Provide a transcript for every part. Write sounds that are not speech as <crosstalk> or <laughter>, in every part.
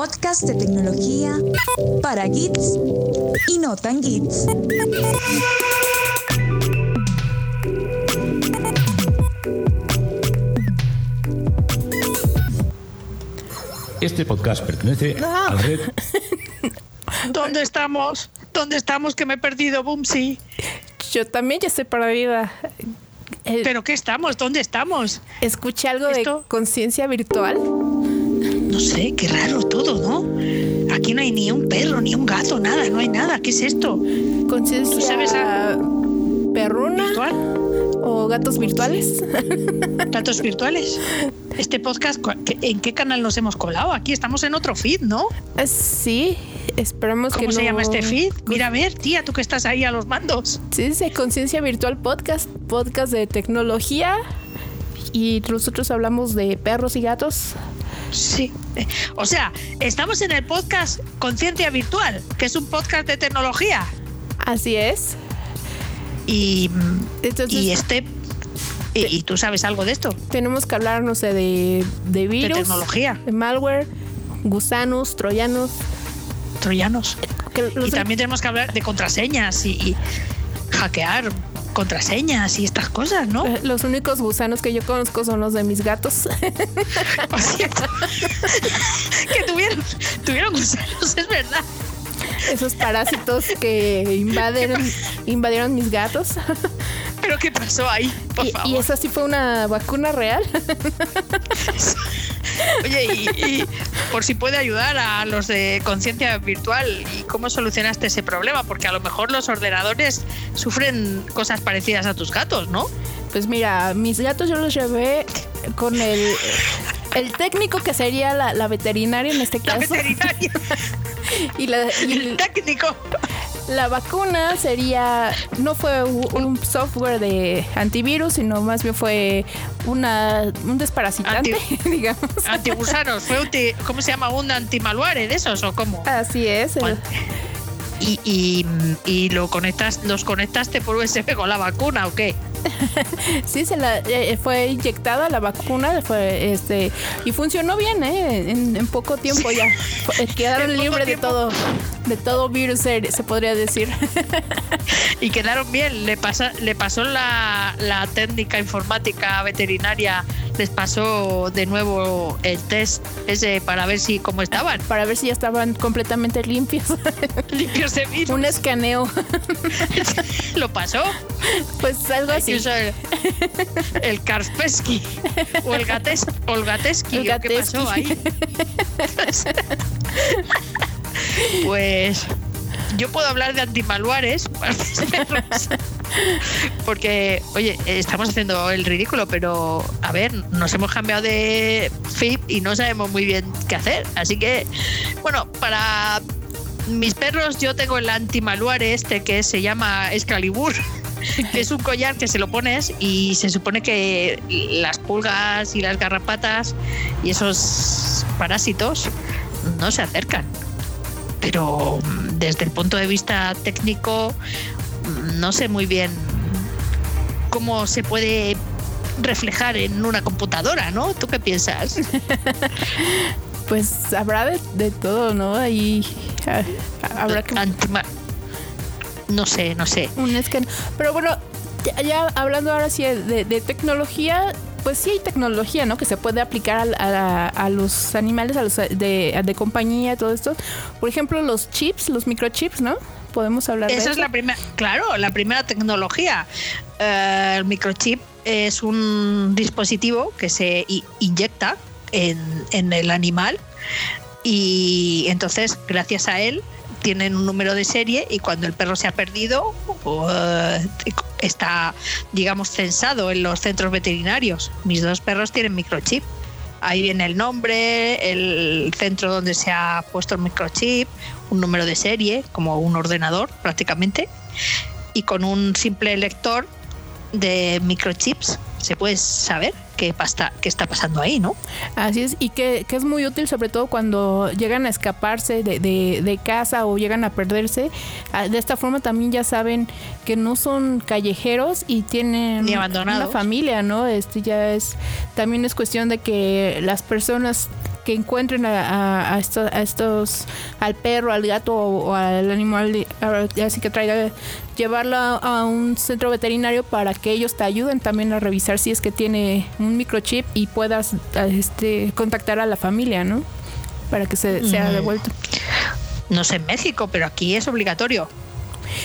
podcast de tecnología para geeks y no tan geeks. Este podcast pertenece a la red. ¿Dónde estamos? ¿Dónde estamos? Que me he perdido, Bumsy. Yo también ya estoy perdida. Eh, ¿Pero qué estamos? ¿Dónde estamos? Escuché algo ¿Esto? de conciencia virtual. No sé, qué raro todo, ¿no? Aquí no hay ni un perro, ni un gato, nada, no hay nada. ¿Qué es esto? Conciencia ¿Tú sabes a- perruna ¿Virtual? o gatos virtuales. ¿Datos virtuales? Este podcast, cu- ¿qué- ¿en qué canal nos hemos colado? Aquí estamos en otro feed, ¿no? Eh, sí, esperamos que ¿Cómo se no- llama este feed? Mira, a ver, tía, tú que estás ahí a los mandos. Sí, dice conciencia virtual podcast, podcast de tecnología. Y nosotros hablamos de perros y gatos. Sí. O sea, estamos en el podcast Conciencia Virtual, que es un podcast de tecnología. Así es. Y, Entonces y este. Y, y tú sabes algo de esto? tenemos que hablar, no sé, de, de virus, tecnología. de malware, gusanos, troyanos. Troyanos. que Y también tenemos que hablar de contraseñas y, y hackear contraseñas y estas cosas, ¿no? eh, Los únicos gusanos que yo conozco son los de mis gatos. <laughs> Por cierto, <laughs> que tuvieron, tuvieron gusanos, es verdad. Esos parásitos que invadieron, <laughs> invadieron mis gatos. Pero ¿qué pasó ahí? Por Y, favor. y esa sí fue una vacuna real. Oye, y, y por si puede ayudar a los de conciencia virtual y cómo solucionaste ese problema, porque a lo mejor los ordenadores sufren cosas parecidas a tus gatos, ¿no? Pues mira, mis gatos yo los llevé con el, el técnico que sería la, la veterinaria en este La caso. veterinaria, <laughs> Y la, y el técnico. La vacuna sería, no fue un software de antivirus, sino más bien fue una, un desparasitante, <laughs> digamos. Antigusanos, fue ¿cómo se llama? ¿Un antimalware de esos o cómo? Así es. Bueno, Y, y, y lo conectas, los conectaste por USB con la vacuna o qué? <laughs> Sí, se la, eh, fue inyectada la vacuna, fue este y funcionó bien, ¿eh? En, en poco tiempo ya Fue- quedaron libres de todo, de todo virus, se, se podría decir. <laughs> Y quedaron bien. Le, pasa, le pasó la, la técnica informática veterinaria, les pasó de nuevo el test ese para ver si cómo estaban. Para ver si ya estaban completamente limpios. <laughs> Limpios de virus. Un escaneo, Lo pasó. pues algo Hay que usar el Kaspersky o el, Gates, o el Gateski. El ¿o ¿Qué pasó ahí? pues yo puedo hablar de antimalwares <laughs> para mis perros. porque, oye, estamos haciendo el ridículo, pero a ver, nos hemos cambiado de feed y no sabemos muy bien qué hacer. Así que, bueno, para mis perros yo tengo el antimalware este que se llama Excalibur. <laughs> que es un collar que se lo pones y se supone que las pulgas y las garrapatas y esos parásitos no se acercan. Pero mm, desde el punto de vista técnico, mm, no sé muy bien cómo se puede reflejar en una computadora, ¿no? ¿Tú qué piensas? <laughs> Pues habrá de, de todo, ¿no? Ahí ah, habrá que Antima- No sé, no sé. un scan. Pero bueno, ya, hablando ahora sí de, de tecnología, pues sí hay tecnología, ¿no? Que se puede aplicar a, a los animales, a los de, de compañía, todo esto. Por ejemplo, los chips, los microchips, ¿no? Podemos hablar de Esa eso. es la primera, claro, la primera tecnología. Eh, el microchip es un dispositivo que se inyecta en, en el animal y entonces gracias a él tienen un número de serie y cuando el perro se ha perdido eh, está digamos censado en los centros veterinarios. Mis dos perros tienen microchip. Ahí viene el nombre, el centro donde se ha puesto el microchip, un número de serie, como un ordenador prácticamente, y con un simple lector de microchips se puede saber qué, pasta, qué está pasando ahí, ¿no? Así es, y que, que es muy útil sobre todo cuando llegan a escaparse de, de- de casa o llegan a perderse. Ah, De esta forma también ya saben que no son callejeros y tienen Ni abandonados. una familia, ¿no? Este ya es, también es cuestión de que las personas que encuentren a, a- a esto- a estos, al perro, al gato o, o al animal, así que traiga, llevarlo a, un centro veterinario para que ellos te ayuden también a revisar si es que tiene un microchip y puedas este, contactar a la familia, ¿no? Para que se sea devuelto. No sé en México, pero aquí es obligatorio.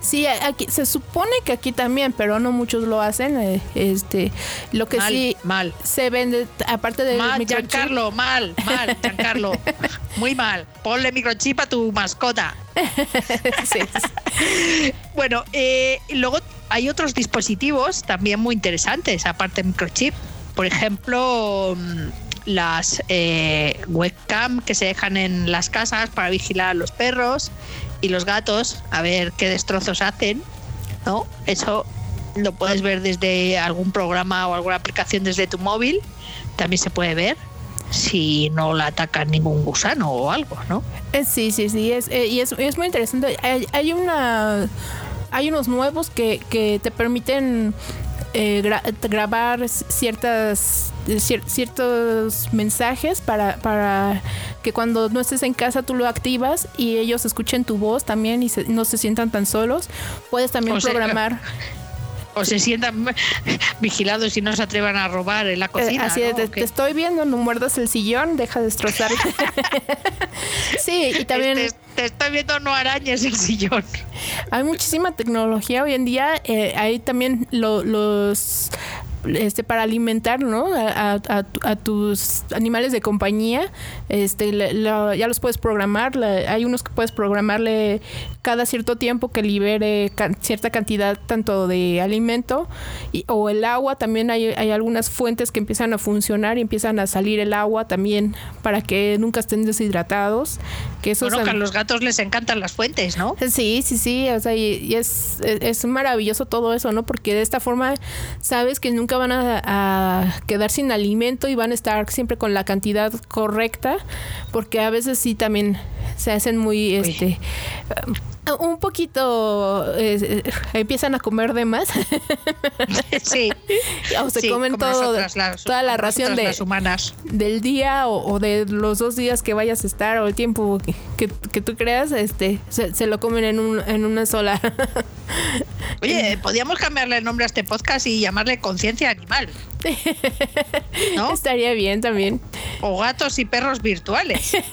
Sí, aquí se supone que aquí también, pero no muchos lo hacen. eh, Este, lo que Mal, sí mal. se vende aparte del Mal, microchip. Giancarlo, mal, mal, Giancarlo. <laughs> Muy mal. Ponle microchip a tu mascota. <laughs> Sí, Bueno, eh, luego hay otros dispositivos también muy interesantes, aparte de microchip. Por ejemplo, mm, las eh, webcam que se dejan en las casas para vigilar a los perros y los gatos, a ver qué destrozos hacen, ¿no? Eso lo puedes ver desde algún programa o alguna aplicación desde tu móvil. También se puede ver si no la ataca ningún gusano o algo, ¿no? Eh, Sí, sí, sí, es, eh, y es, es muy interesante. Hay, hay una, hay unos nuevos que, que te permiten eh, gra- grabar ciertas cier- ciertos mensajes para, para que cuando no estés en casa tú lo activas y ellos escuchen tu voz también y se- no se sientan tan solos. Puedes también O sea, programar. <laughs> O se sientan <laughs> vigilados y no se atrevan a robar en la Eh, cocina. Así ¿no? de, te, estoy viendo, no muerdas el sillón, deja de destrozar. <laughs> sí, y también Te, te estoy viendo, no arañes el sillón. hay muchísima tecnología hoy en día. eh, hay también lo- los este para alimentar no a, a- a tu- a tus animales de compañía este ya los puedes programar la- hay unos que puedes programarle cada cierto tiempo que libere can- cierta cantidad tanto de alimento y- o el agua también hay, hay algunas fuentes que empiezan a funcionar y empiezan a salir el agua también para que nunca estén deshidratados que eso Bueno, es que a los gatos les encantan las fuentes, ¿no? Sí, sí, sí, o sea, y, y es, es es maravilloso todo eso, ¿no? Porque de esta forma sabes que nunca van a, a quedar sin alimento y van a estar siempre con la cantidad correcta, porque a veces sí también se hacen muy, este, un poquito, eh, empiezan a comer de más. <laughs> Sí. <laughs> o se Sí, comen todo, nosotras, las- toda la ración de, las humanas. del día o, o de los dos días que vayas a estar o el tiempo que, que, que tú creas, este, se, se lo comen en, un, en una sola. <laughs> Oye, podríamos cambiarle el nombre a este podcast y llamarle Conciencia Animal. ¿No? <laughs> Estaría bien también. O gatos y perros virtuales. <laughs>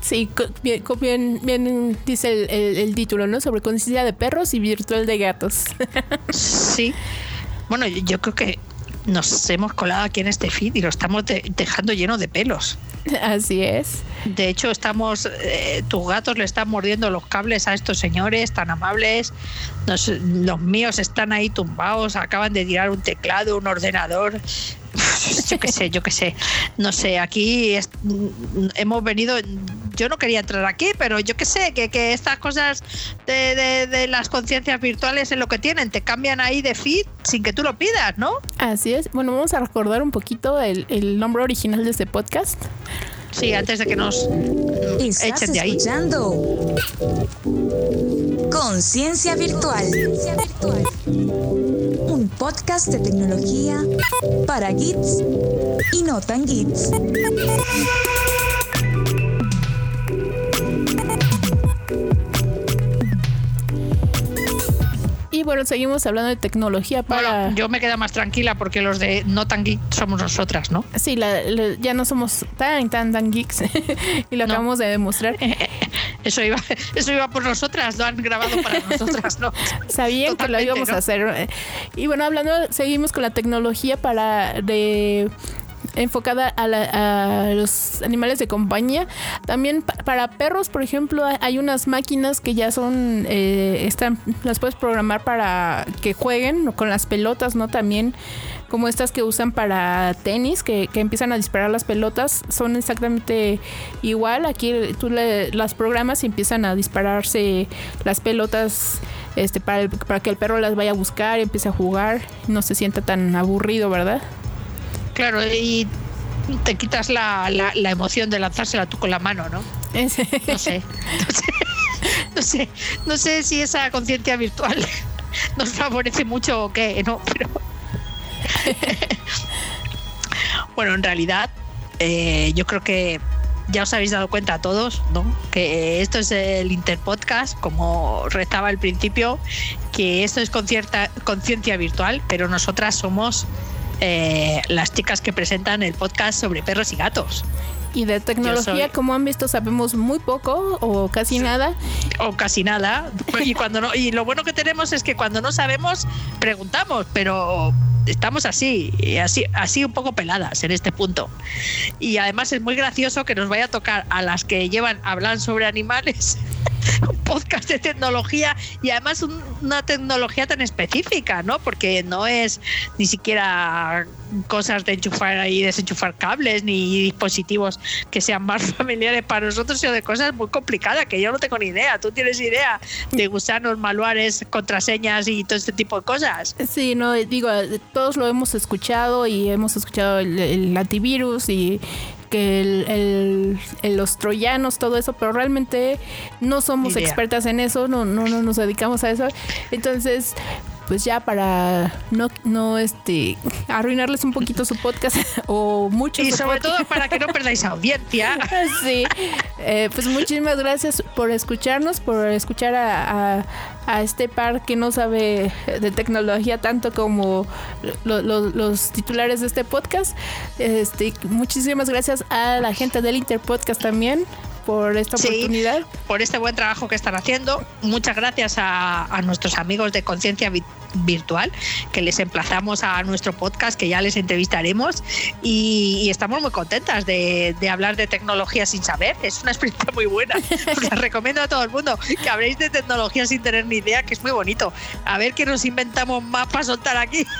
Sí, bien, co- bien, bien dice el, el- el título, ¿no? Sobre conciencia de perros y virtual de gatos. <laughs> Sí. Bueno, yo, creo que nos hemos colado aquí en este feed y lo estamos de- dejando lleno de pelos. Así es. De hecho, estamos, eh, tus gatos le están mordiendo los cables a estos señores tan amables. Nos- los míos están ahí tumbados, acaban de tirar un teclado, un ordenador. <laughs> Yo qué sé, yo qué sé. No sé, aquí es- hemos venido. Yo no quería entrar aquí, pero yo qué sé, que, que estas cosas de, de- de las conciencias virtuales es lo que tienen, te cambian ahí de feed sin que tú lo pidas, ¿no? Así es. Bueno, vamos a recordar un poquito el, el nombre original de este podcast. Sí, antes de que nos mm, Estás echen de ahí. escuchando Conciencia Virtual. Un podcast de tecnología para geeks y no tan geeks. Bueno, seguimos hablando de tecnología para... Bueno, yo me quedo más tranquila porque los de No Tan Geek somos nosotras, ¿no? Sí, la- la- ya no somos tan, tan, tan geeks. <laughs> y lo No. acabamos de demostrar. <laughs> Eso iba, eso iba por nosotras, lo han grabado para <laughs> nosotras, ¿no? Sabían que lo Totalmente, íbamos ¿no? a hacer. Y bueno, hablando, seguimos con la tecnología para de enfocada a, la- a los animales de compañía. También pa- para perros, por ejemplo, hay- unas máquinas que ya son, eh, están, las puedes programar para que jueguen con las pelotas, ¿no? También como estas que usan para tenis, que, empiezan a disparar las pelotas, son exactamente igual. Aquí tú le- las programas y empiezan a dispararse las pelotas este, para, el- para que el perro las vaya a buscar, empiece a jugar, no se sienta tan aburrido, ¿verdad? Claro, y te quitas la, la, la emoción de lanzársela tú con la mano, ¿no? <laughs> No sé. No sé. No sé, no sé si esa conciencia virtual <laughs> nos favorece mucho o qué, ¿no? Pero. <laughs> bueno, en realidad, eh, yo creo que ya os habéis dado cuenta a todos, ¿no? Que esto es el Interpodcast, como rezaba al principio, que esto es conciencia virtual, pero nosotras somos eh, las chicas que presentan el podcast sobre perros y gatos. Y de tecnología, soy- como han visto, sabemos muy poco o casi nada. o casi nada. Y cuando no, y lo bueno que tenemos es que cuando no sabemos, preguntamos, pero estamos así, así, así un poco peladas en este punto. Y además es muy gracioso que nos vaya a tocar a las que llevan, hablan sobre animales, <laughs> un podcast de tecnología y además un- una tecnología tan específica, ¿no? Porque no es ni siquiera cosas de enchufar y desenchufar cables ni dispositivos que sean más <laughs> familiares para nosotros, sino de cosas muy complicadas que yo no tengo ni idea. ¿Tú tienes idea de gusanos, manuales, contraseñas y todo este tipo de cosas? Sí, no, digo, todos lo hemos escuchado y hemos escuchado el antivirus y que el, el- el- los troyanos, todo eso, pero realmente no somos idea. expertas en eso, no, no, no nos dedicamos a eso. Entonces, pues ya para no, no este arruinarles un poquito su podcast <laughs> o mucho Y sobre podcast. todo para que no perdáis audiencia. <laughs> Sí, Eh, pues muchísimas gracias por escucharnos, por escuchar a, a- a este par que no sabe de tecnología tanto como lo- los titulares de este podcast. Este, muchísimas gracias a la gente del Interpodcast también por esta Sí. oportunidad. por este buen trabajo que están haciendo. Muchas gracias a, a nuestros amigos de Conciencia Vi- Virtual, que les emplazamos a nuestro podcast, que ya les entrevistaremos. Y, y estamos muy contentas de, de hablar de tecnología sin saber. Es una experiencia muy buena. <laughs> Os la recomiendo a todo el mundo que habléis de tecnología sin tener ni idea, que es muy bonito. A ver qué nos inventamos más para soltar aquí. <laughs>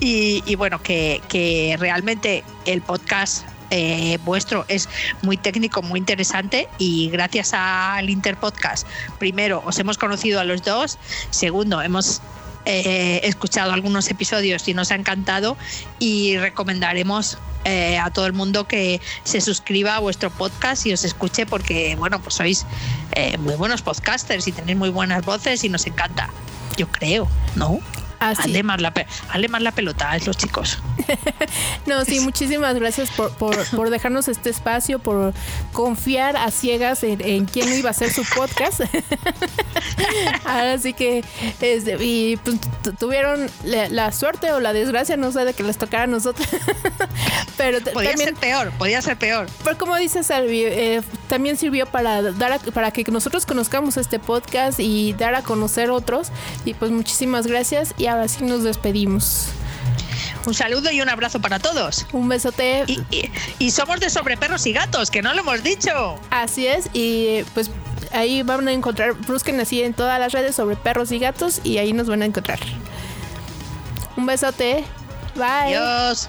Y, y bueno, que, que realmente el podcast eh, vuestro es muy técnico, muy interesante y gracias al Interpodcast, primero os hemos conocido a los dos, segundo hemos eh, escuchado algunos episodios y nos ha encantado y recomendaremos eh, a todo el mundo que se suscriba a vuestro podcast y os escuche porque bueno pues sois muy buenos podcasters y tenéis muy buenas voces y nos encanta yo creo no Así. Hazle más, la, más la pelota a los chicos. <laughs> No, sí, muchísimas gracias por, por, por dejarnos este espacio, por confiar a ciegas en, en quién iba a ser su podcast. <laughs> Ahora sí que, este, y pues, tu- tuvieron la, la suerte o la desgracia, no sé, de que les tocara a nosotros. <laughs> Pero Podía también, ser peor, podía ser peor. pero como dice Salvi, eh, también sirvió para dar a- para que nosotros conozcamos este podcast y dar a conocer otros. Y pues muchísimas gracias y ahora sí nos despedimos. Un saludo y un abrazo para todos. Un besote. Y, y- y somos de sobre perros y gatos, que no lo hemos dicho. Así es, y pues ahí van a encontrar, busquen así en todas las redes sobre perros y gatos y ahí nos van a encontrar. Un besote. Bye. Adiós.